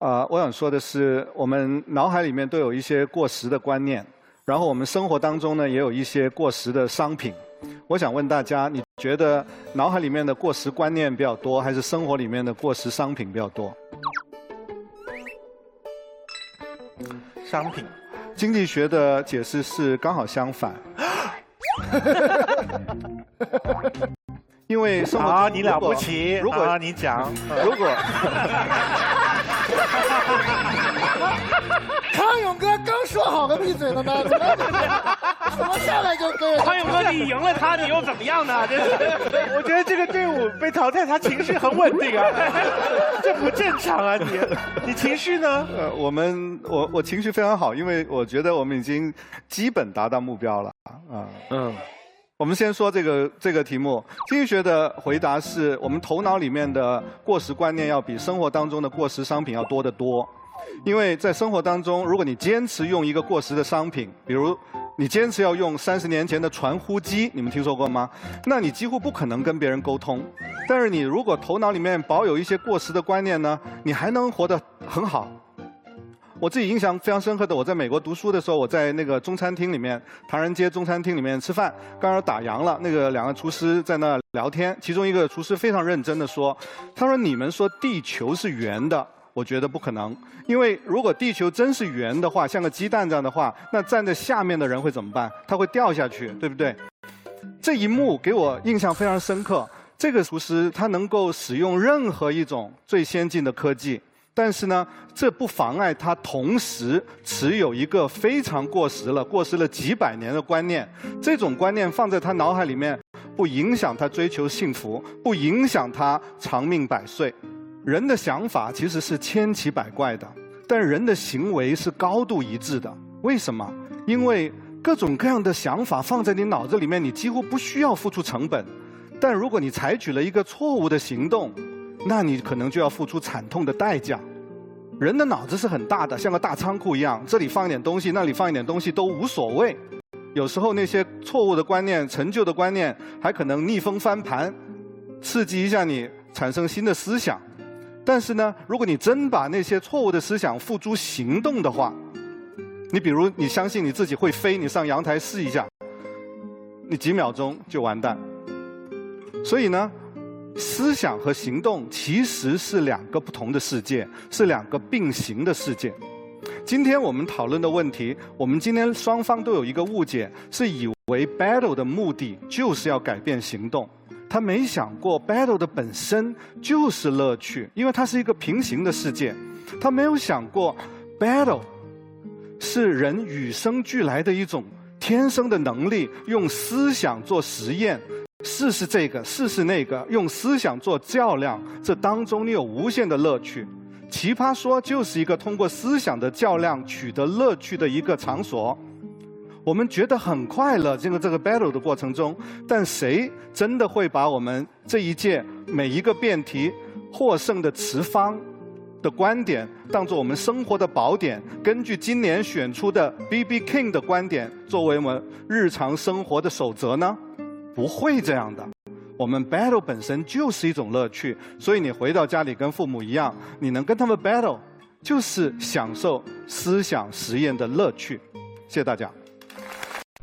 啊，我想说的是，我们脑海里面都有一些过时的观念，然后我们生活当中呢也有一些过时的商品。我想问大家，你觉得脑海里面的过时观念比较多，还是生活里面的过时商品比较多？商品。经济学的解释是刚好相反。因为生活啊，你了不起！如果你讲，如果。康永哥刚说好的闭嘴了呢，怎么怎么上来就跟？康永哥，你赢了他，你又怎么样呢？这是，我觉得这个队伍被淘汰，他情绪很稳定啊，这不正常啊！你，你情绪呢？呃，我们，我我情绪非常好，因为我觉得我们已经基本达到目标了啊。嗯。我们先说这个这个题目，经济学的回答是我们头脑里面的过时观念要比生活当中的过时商品要多得多，因为在生活当中，如果你坚持用一个过时的商品，比如你坚持要用三十年前的传呼机，你们听说过吗？那你几乎不可能跟别人沟通。但是你如果头脑里面保有一些过时的观念呢，你还能活得很好。我自己印象非常深刻的，我在美国读书的时候，我在那个中餐厅里面，唐人街中餐厅里面吃饭，刚刚打烊了，那个两个厨师在那聊天，其中一个厨师非常认真的说：“他说你们说地球是圆的，我觉得不可能，因为如果地球真是圆的话，像个鸡蛋这样的话，那站在下面的人会怎么办？他会掉下去，对不对？”这一幕给我印象非常深刻。这个厨师他能够使用任何一种最先进的科技。但是呢，这不妨碍他同时持有一个非常过时了、过时了几百年的观念。这种观念放在他脑海里面，不影响他追求幸福，不影响他长命百岁。人的想法其实是千奇百怪的，但人的行为是高度一致的。为什么？因为各种各样的想法放在你脑子里面，你几乎不需要付出成本。但如果你采取了一个错误的行动，那你可能就要付出惨痛的代价。人的脑子是很大的，像个大仓库一样，这里放一点东西，那里放一点东西都无所谓。有时候那些错误的观念、陈旧的观念，还可能逆风翻盘，刺激一下你产生新的思想。但是呢，如果你真把那些错误的思想付诸行动的话，你比如你相信你自己会飞，你上阳台试一下，你几秒钟就完蛋。所以呢。思想和行动其实是两个不同的世界，是两个并行的世界。今天我们讨论的问题，我们今天双方都有一个误解，是以为 battle 的目的就是要改变行动。他没想过 battle 的本身就是乐趣，因为它是一个平行的世界。他没有想过 battle 是人与生俱来的一种天生的能力，用思想做实验。试试这个，试试那个，用思想做较量，这当中你有无限的乐趣。奇葩说就是一个通过思想的较量取得乐趣的一个场所。我们觉得很快乐，进入这个 battle 的过程中，但谁真的会把我们这一届每一个辩题获胜的持方的观点当做我们生活的宝典？根据今年选出的 B.B. King 的观点作为我们日常生活的守则呢？不会这样的，我们 battle 本身就是一种乐趣，所以你回到家里跟父母一样，你能跟他们 battle，就是享受思想实验的乐趣。谢谢大家。